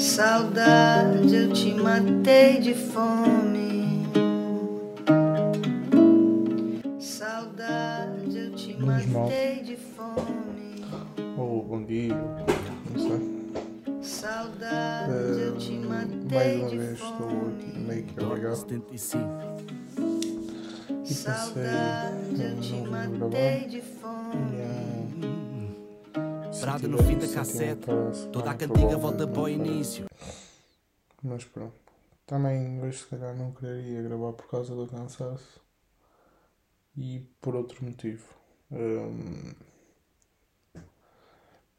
Saudade, eu te matei de fome. Saudade, eu te matei de fome. Ou bom dia. Saudade, eu te Eh, mais matei uma de vez estou aqui fome. meio que legal 75. e pensei Saudade, eu te matei de fome. Parada no fim da sentimento cassete, Toda a cantiga volta para o início. Mas pronto. Também hoje se calhar não queria gravar por causa do cansaço e por outro motivo. Hum,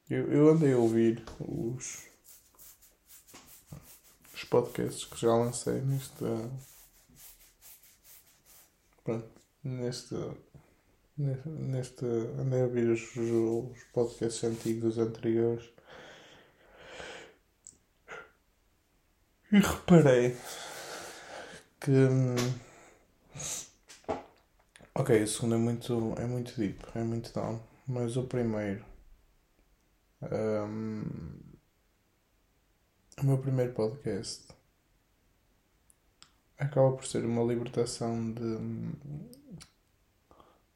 eu, eu andei a ouvir os, os podcasts que já lancei neste. Pronto, neste. Neste, andei a ouvir os, os podcasts antigos, os anteriores. E reparei que. hum, Ok, o segundo é muito, é muito deep, é muito down. Mas o primeiro. hum, o meu primeiro podcast acaba por ser uma libertação de,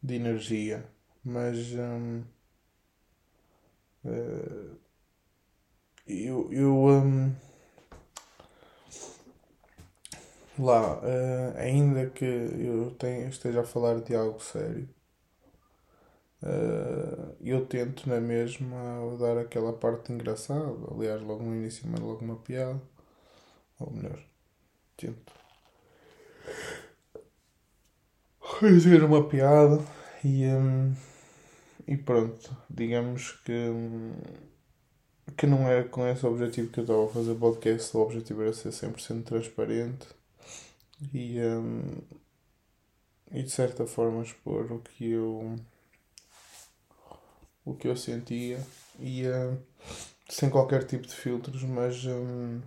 de energia, mas eh, eu, eu hum, lá, eh, ainda que eu tenha, esteja a falar de algo sério, eh, eu tento na mesma dar aquela parte engraçada, aliás, logo no início mando logo uma piada, ou melhor, tento dizer uma piada e, hum, e pronto, digamos que, hum, que não era com esse objetivo que eu estava a fazer podcast, o objetivo era ser 100% transparente e, hum, e de certa forma expor o que eu o que eu sentia e hum, sem qualquer tipo de filtros, mas hum,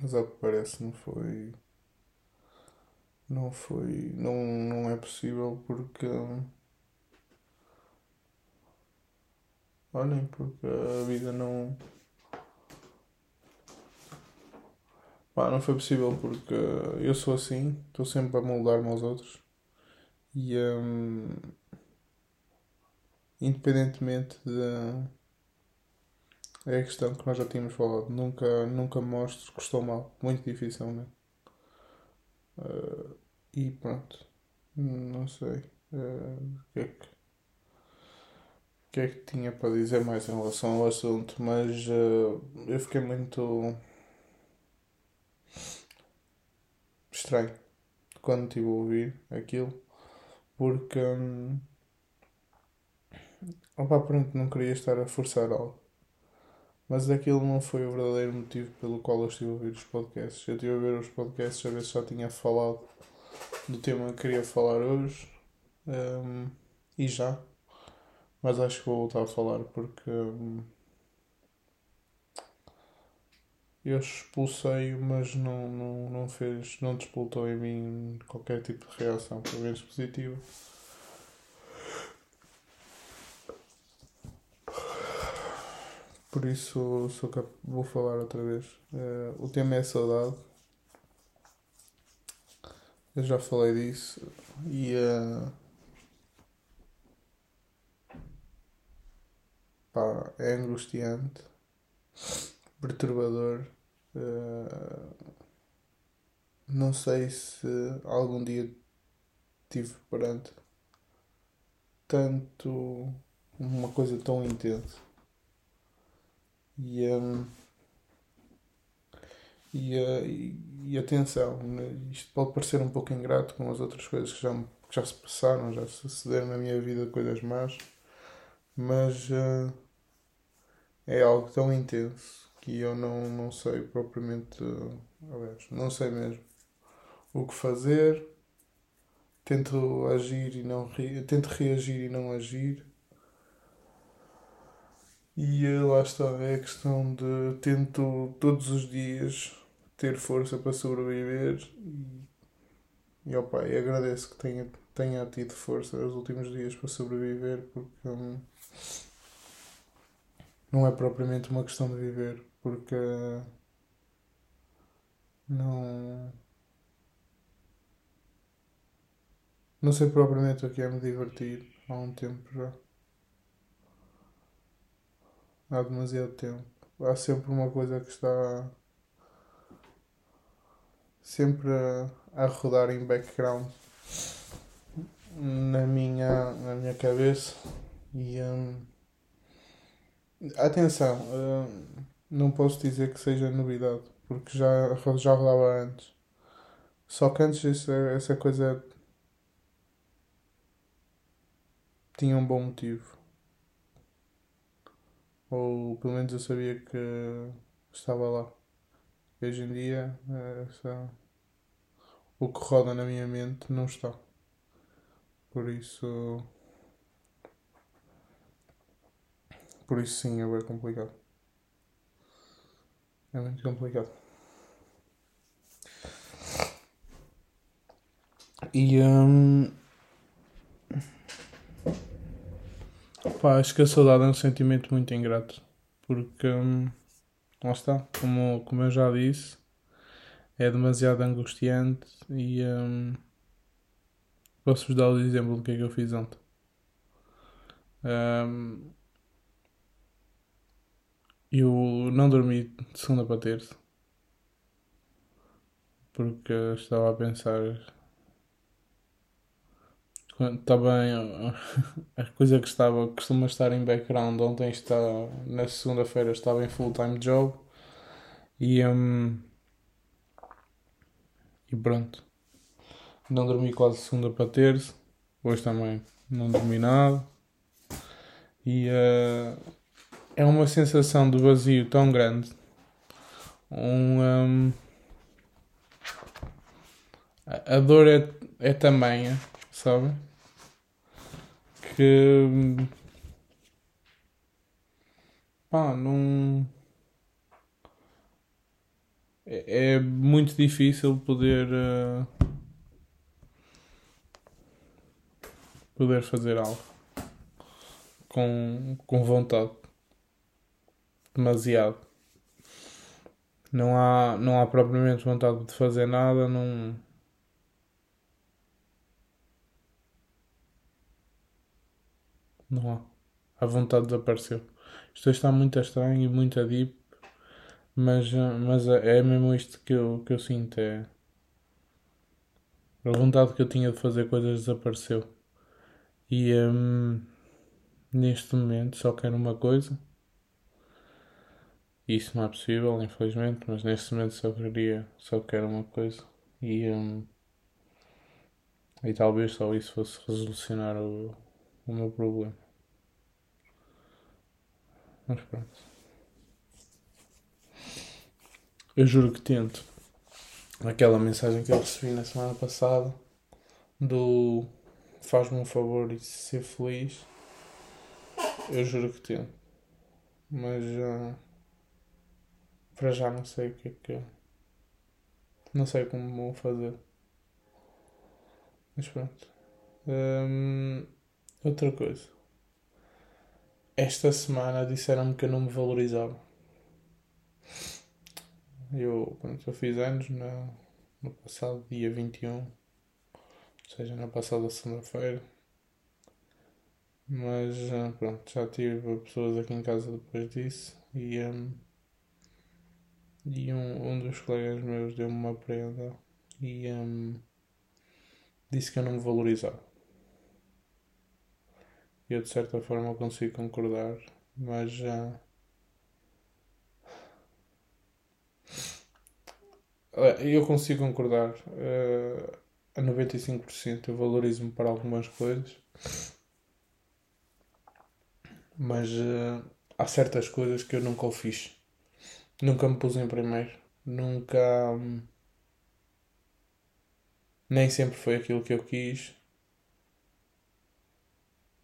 mas ao que parece não foi não foi não, não é possível porque olhem porque a vida não Pá, não foi possível porque eu sou assim, estou sempre a moldar-me aos outros e hum, independentemente de é a questão que nós já tínhamos falado, nunca, nunca mostro que estou mal, muito dificilmente. E pronto, não sei uh, o que é que que é que tinha para dizer mais em relação ao assunto, mas uh, eu fiquei muito estranho quando estive a ouvir aquilo porque hum, opa, pronto, não queria estar a forçar algo mas aquilo não foi o verdadeiro motivo pelo qual eu estive a ouvir os podcasts. Eu estive a ver os podcasts a ver se já tinha falado do tema que queria falar hoje hum, e já mas acho que vou voltar a falar porque hum, eu expulsei-o, mas não, não, não fez, não despoltou em mim qualquer tipo de reação, pelo menos positiva. Por isso sou cap... vou falar outra vez. Eh, o tema é saudade. Eu já falei disso e eh, pá, é angustiante, perturbador. Uh, não sei se algum dia tive perante tanto uma coisa tão intensa e, um, e, uh, e, e atenção né, isto pode parecer um pouco ingrato com as outras coisas que já, que já se passaram já sucederam na minha vida coisas más mas uh, é algo tão intenso que eu não, não sei propriamente, aliás, não sei mesmo o que fazer. Tento agir e não tento reagir e não agir. E lá está, é a questão de tento todos os dias ter força para sobreviver e, e opa, e agradeço que tenha, tenha tido força nos últimos dias para sobreviver porque hum, não é propriamente uma questão de viver, porque não. Não sei propriamente o que é me divertir há um tempo já. Há demasiado tempo. Há sempre uma coisa que está sempre a, a rodar em background na minha, na minha cabeça e hum, atenção, hum, não posso dizer que seja novidade porque já, já rodava antes. Só que antes essa, essa coisa tinha um bom motivo. Ou pelo menos eu sabia que estava lá. Hoje em dia essa, o que roda na minha mente não está. Por isso. Por isso sim é bem complicado. É muito complicado. E hum, pá, acho que a saudade é um sentimento muito ingrato. Porque hum, lá está, como, como eu já disse, é demasiado angustiante e hum, posso-vos dar o exemplo do que é que eu fiz ontem. Um, eu não dormi de segunda para terça porque estava a pensar também a coisa que estava costuma estar em background ontem está na segunda-feira estava em full time job e um, e pronto. Não dormi quase segunda para terça hoje também não dormi nada. E uh, é uma sensação de vazio tão grande. Um, um a dor é, é tamanha sabe? Que pá, não é, é muito difícil poder uh, poder fazer algo com, com vontade. Demasiado. Não há não há propriamente vontade de fazer nada não Não há. A vontade desapareceu. Isto está muito estranho e muito deep, mas, mas é mesmo isto que eu, que eu sinto. É... A vontade que eu tinha de fazer coisas desapareceu. E hum, neste momento só quero uma coisa. Isso não é possível, infelizmente, mas neste momento só queria, só quero uma coisa. E, hum, e talvez só isso fosse resolucionar o, o meu problema. Mas pronto. Eu juro que tento. Aquela mensagem que eu recebi na semana passada do faz-me um favor e ser feliz. Eu juro que tento. Mas uh, para já não sei o que é que. Não sei como vou fazer. Mas pronto. Um, outra coisa. Esta semana disseram-me que eu não me valorizava. Eu, pronto, eu fiz anos no, no passado dia 21, ou seja, na passada segunda-feira. Mas ah, pronto, já tive pessoas aqui em casa depois disso e, um, e um, um dos colegas meus deu-me uma prenda e um, disse que eu não me valorizava. Eu de certa forma consigo concordar, mas já. Eu consigo concordar uh, a 95%. Eu valorizo-me para algumas coisas, mas uh, há certas coisas que eu nunca o fiz. Nunca me pus em primeiro. Nunca. Um, nem sempre foi aquilo que eu quis.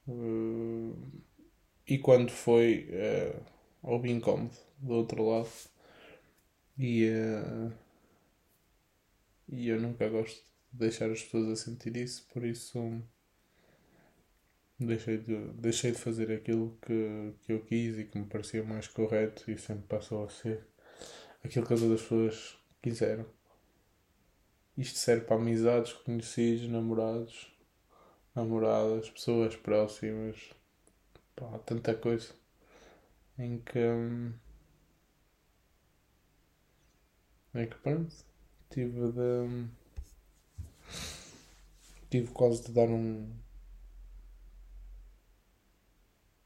Uh, e quando foi, uh, houve incómodo do outro lado. E, uh, e eu nunca gosto de deixar as pessoas a sentir isso, por isso. deixei de, deixei de fazer aquilo que, que eu quis e que me parecia mais correto e sempre passou a ser aquilo que as outras pessoas quiseram. Isto serve para amizades, conhecidos, namorados, namoradas, pessoas próximas, pá, tanta coisa em que hum, em que pronto tive de tive quase de dar um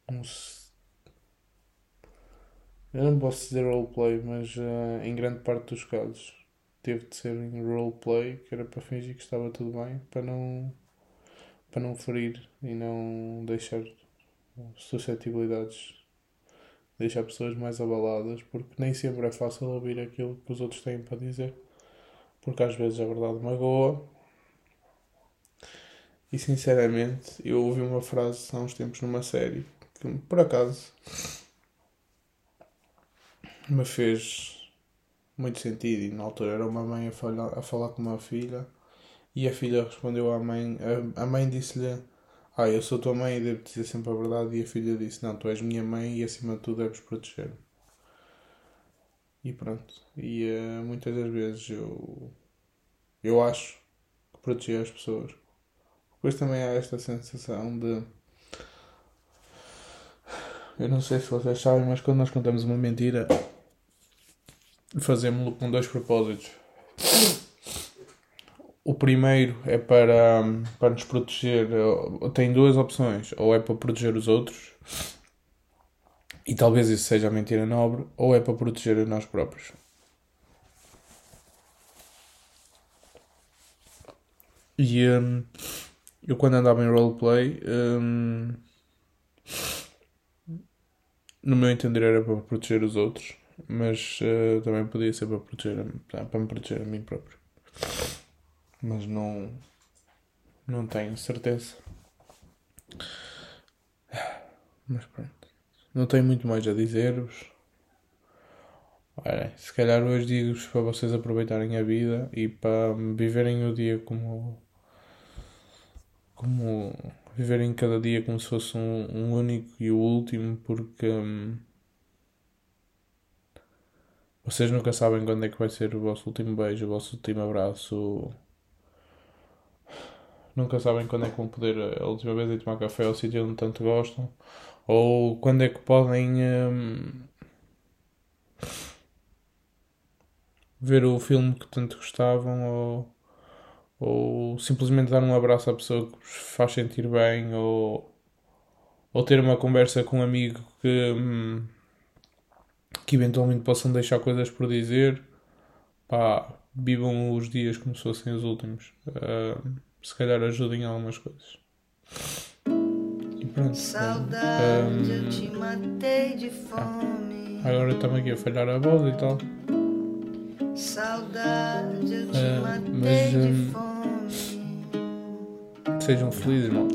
um eu não posso dizer roleplay, mas uh, em grande parte dos casos teve de ser em roleplay, que era para fingir que estava tudo bem, para não para não ferir e não deixar suscetibilidades, deixar pessoas mais abaladas, porque nem sempre é fácil ouvir aquilo que os outros têm para dizer, porque às vezes a verdade magoa. E sinceramente, eu ouvi uma frase há uns tempos numa série que por acaso me fez muito sentido. E na altura era uma mãe a falar, a falar com uma filha e a filha respondeu à mãe, a, a mãe disse-lhe, ah, eu sou tua mãe e devo dizer sempre a verdade. E a filha disse, não, tu és minha mãe e acima de tudo deves proteger-me. E pronto. E uh, muitas das vezes eu, eu acho que protegi as pessoas. Depois também há esta sensação de. Eu não sei se vocês sabem, mas quando nós contamos uma mentira, fazemos-lo com dois propósitos. O primeiro é para, para nos proteger. Tem duas opções. Ou é para proteger os outros, e talvez isso seja mentira nobre, ou é para proteger a nós próprios. E um, eu, quando andava em roleplay, um, no meu entender, era para proteger os outros, mas uh, também podia ser para, proteger, para me proteger a mim próprio mas não, não tenho certeza. Mas pronto, não tenho muito mais a dizer-vos. Se calhar hoje digo-vos para vocês aproveitarem a vida e para viverem o dia como. como. viverem cada dia como se fosse um, um único e o último, porque. Hum, vocês nunca sabem quando é que vai ser o vosso último beijo, o vosso último abraço nunca sabem quando é que vão poder a última vez ir tomar café ao sítio onde tanto gostam, ou quando é que podem hum, ver o filme que tanto gostavam, ou, ou simplesmente dar um abraço à pessoa que vos faz sentir bem, ou, ou ter uma conversa com um amigo que, hum, que eventualmente possam deixar coisas por dizer. Pá, vivam os dias como se fossem os últimos. Uh, se calhar ajudem em algumas coisas. E pronto. Saudade, um, eu te matei de fome. Ah, agora estamos aqui a falhar a voz e tal. Saudade, eu te uh, matei mas, um, de fome. Sejam felizes, malta.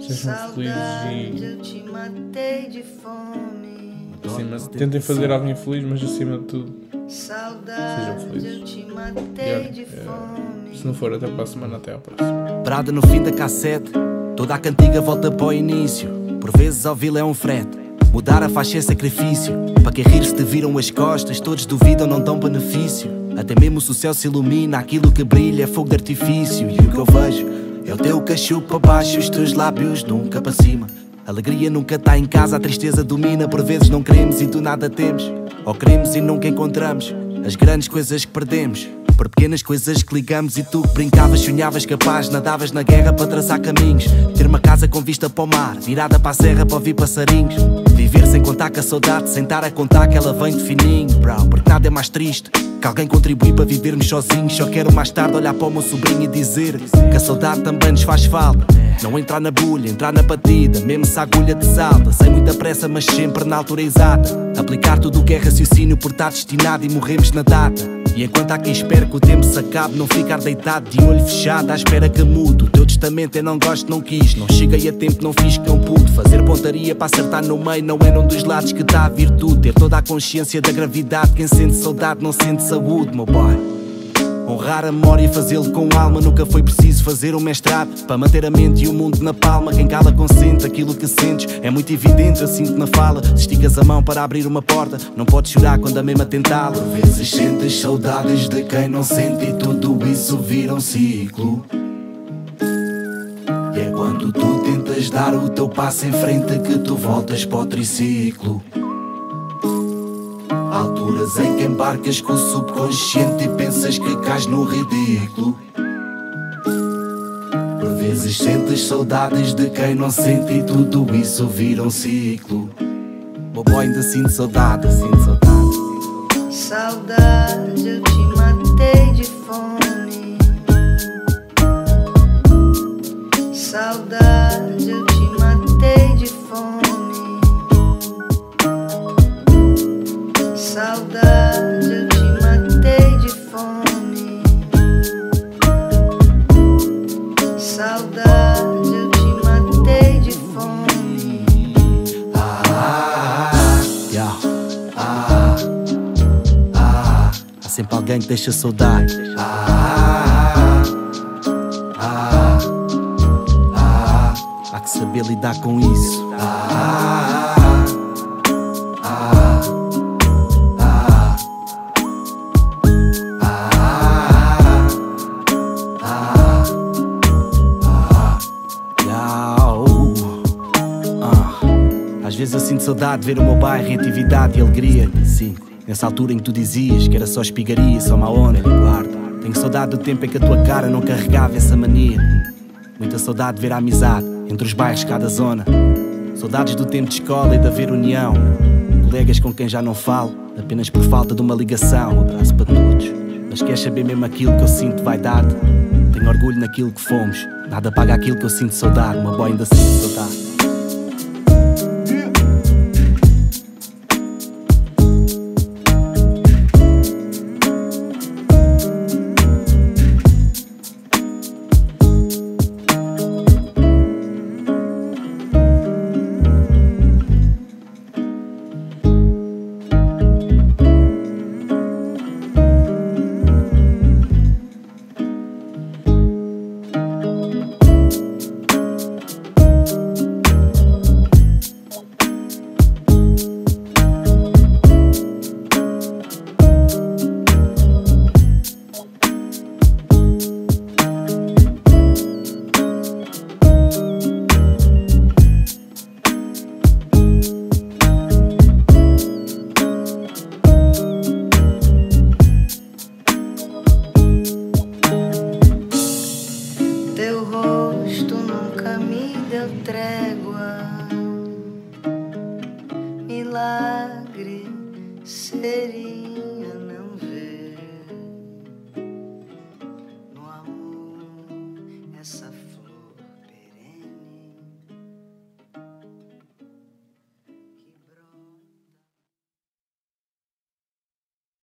Sejam felizes e. Eu te matei de fome. Mas tentem fazer alguém feliz, mas acima de tudo. Sejam felizes. Eu te matei de fome. Se não for até para a semana, até à próxima. Parada no fim da cassete, toda a cantiga volta para o início. Por vezes ao vil é um frete. Mudar a faixa é sacrifício. Para quem rir-se te viram as costas, todos duvidam, não dão benefício. Até mesmo se o céu se ilumina, aquilo que brilha é fogo de artifício. E o que eu vejo é o teu cacho para baixo, os teus lábios nunca para cima. Alegria nunca está em casa, a tristeza domina. Por vezes não queremos e do nada temos. Ou queremos e nunca encontramos as grandes coisas que perdemos. Por pequenas coisas que ligamos e tu que brincavas, sonhavas capaz, nadavas na guerra para traçar caminhos. Ter uma casa com vista para o mar, virada para a serra para ouvir passarinhos. Viver sem contar com a saudade, sem estar a contar que ela vem de fininho, bro. Porque nada é mais triste que alguém contribui para vivermos sozinhos. Só quero mais tarde olhar para o meu sobrinho e dizer que a saudade também nos faz falta. Não entrar na bulha, entrar na batida, mesmo se a agulha te salta. Sem muita pressa, mas sempre na altura exata. Aplicar tudo o que é raciocínio por estar destinado e morremos na data. E enquanto há quem espera que o tempo se acabe, não ficar deitado de olho fechado à espera que mude. O teu testamento eu não gosto, não quis. Não cheguei a tempo, não fiz que não pude. Fazer pontaria para acertar no meio, não é num dos lados que está a virtude. Ter toda a consciência da gravidade. Quem sente saudade não sente saúde, meu boy. Honrar a memória e fazê-lo com alma. Nunca foi preciso fazer um mestrado para manter a mente e o mundo na palma. Quem cala consente aquilo que sentes. É muito evidente, eu sinto na fala. Se esticas a mão para abrir uma porta, não podes chorar quando a mesma tentá-la. Por vezes sentes saudades de quem não sente e tudo isso vira um ciclo. E é quando tu tentas dar o teu passo em frente que tu voltas para o triciclo. Alturas em que embarcas com o subconsciente e pensas que cais no ridículo. Por vezes sentes saudades de quem não sente e tudo isso vira um ciclo. Bobo ainda sinto saudade, sinto saudade. Saudade, sempre alguém que deixa saudade. Ah, ah, ah, há que saber lidar com isso. Ah, Às vezes eu sinto saudade de ver o meu bairro em atividade e alegria. Sim, nessa altura em que tu dizias que era só espigaria, só má onda, guarda. Tenho saudade do tempo em que a tua cara não carregava essa mania. Muita saudade de ver a amizade entre os bairros de cada zona. Saudades do tempo de escola e de haver união. Colegas com quem já não falo, apenas por falta de uma ligação. Um abraço para todos. Mas queres saber mesmo aquilo que eu sinto vaidade? Tenho orgulho naquilo que fomos. Nada paga aquilo que eu sinto saudade. Uma boa ainda sinto saudade.